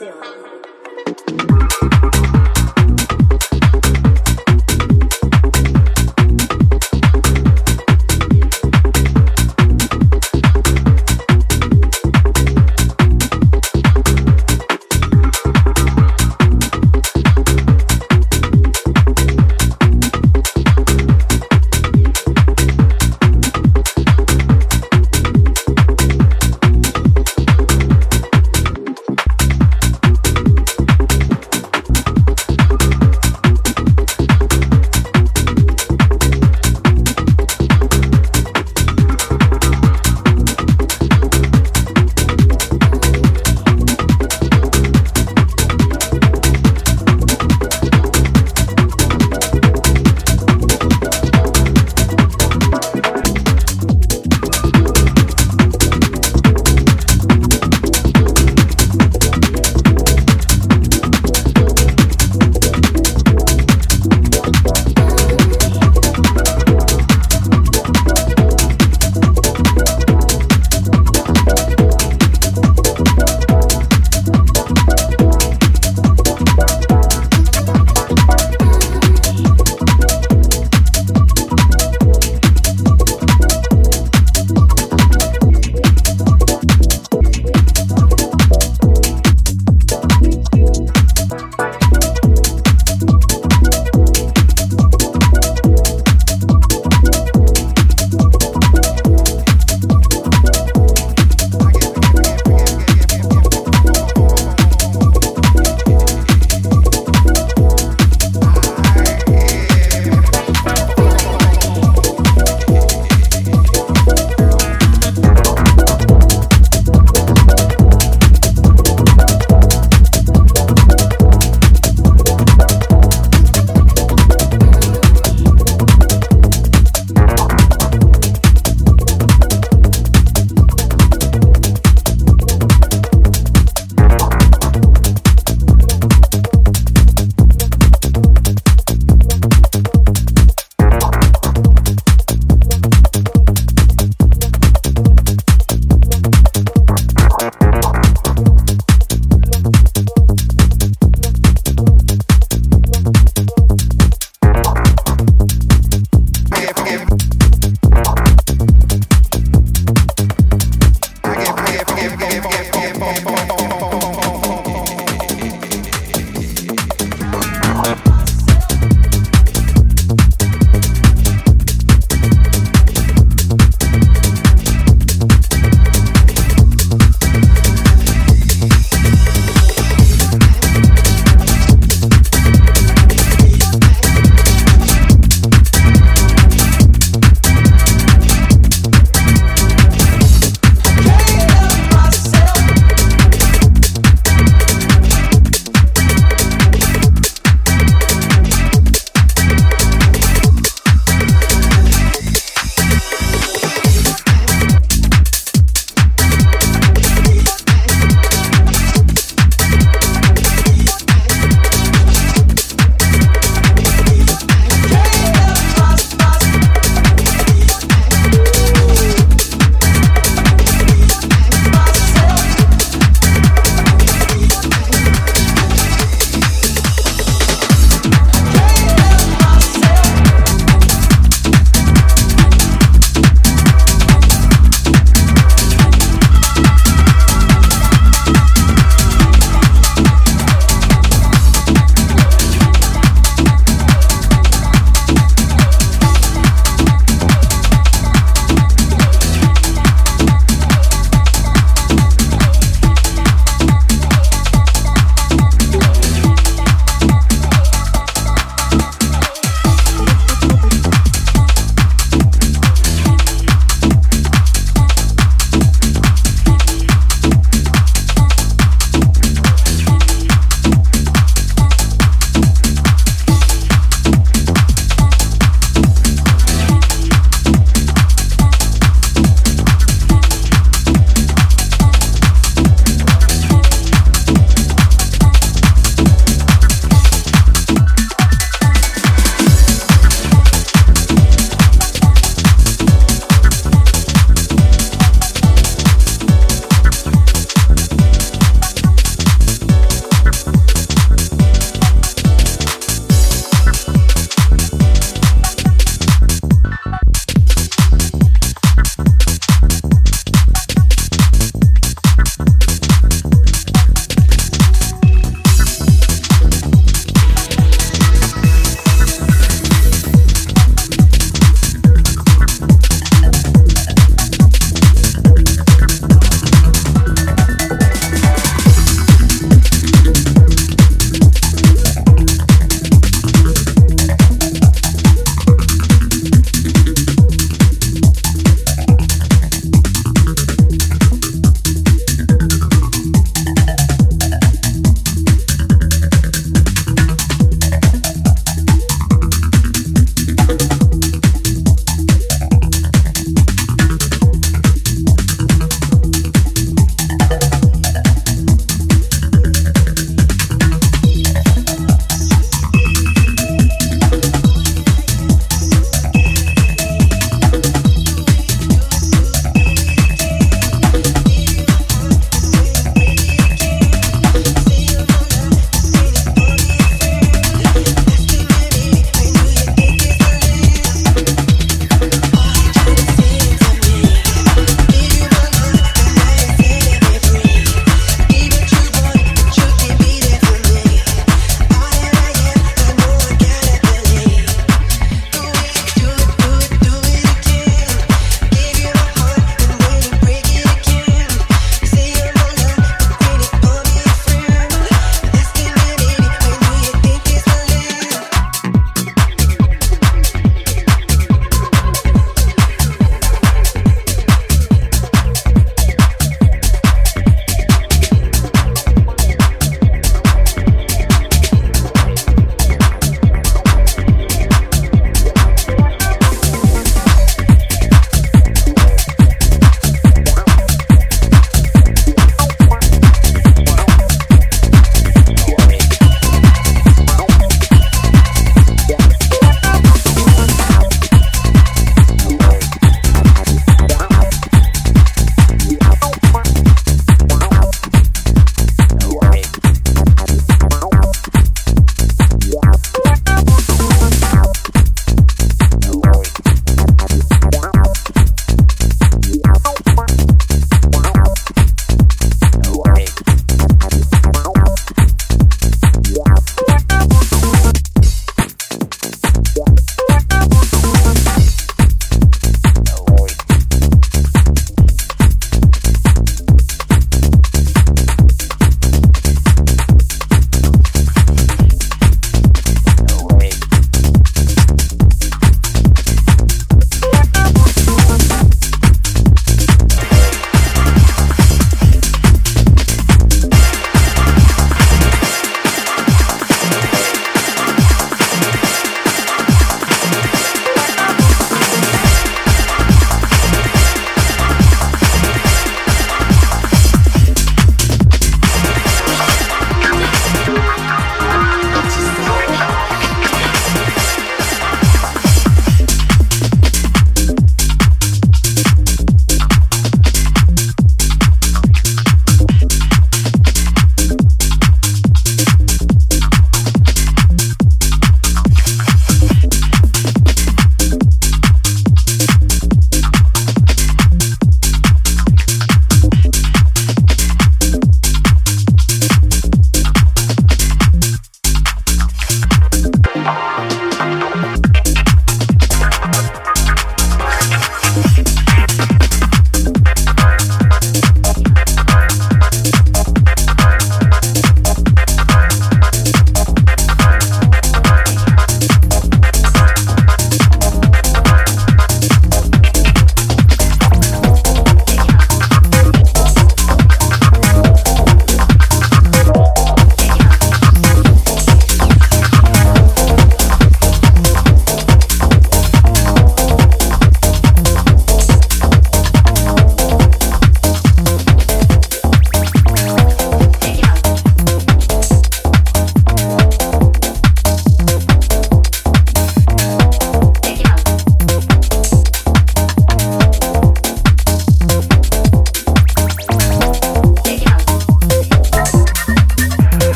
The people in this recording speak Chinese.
对。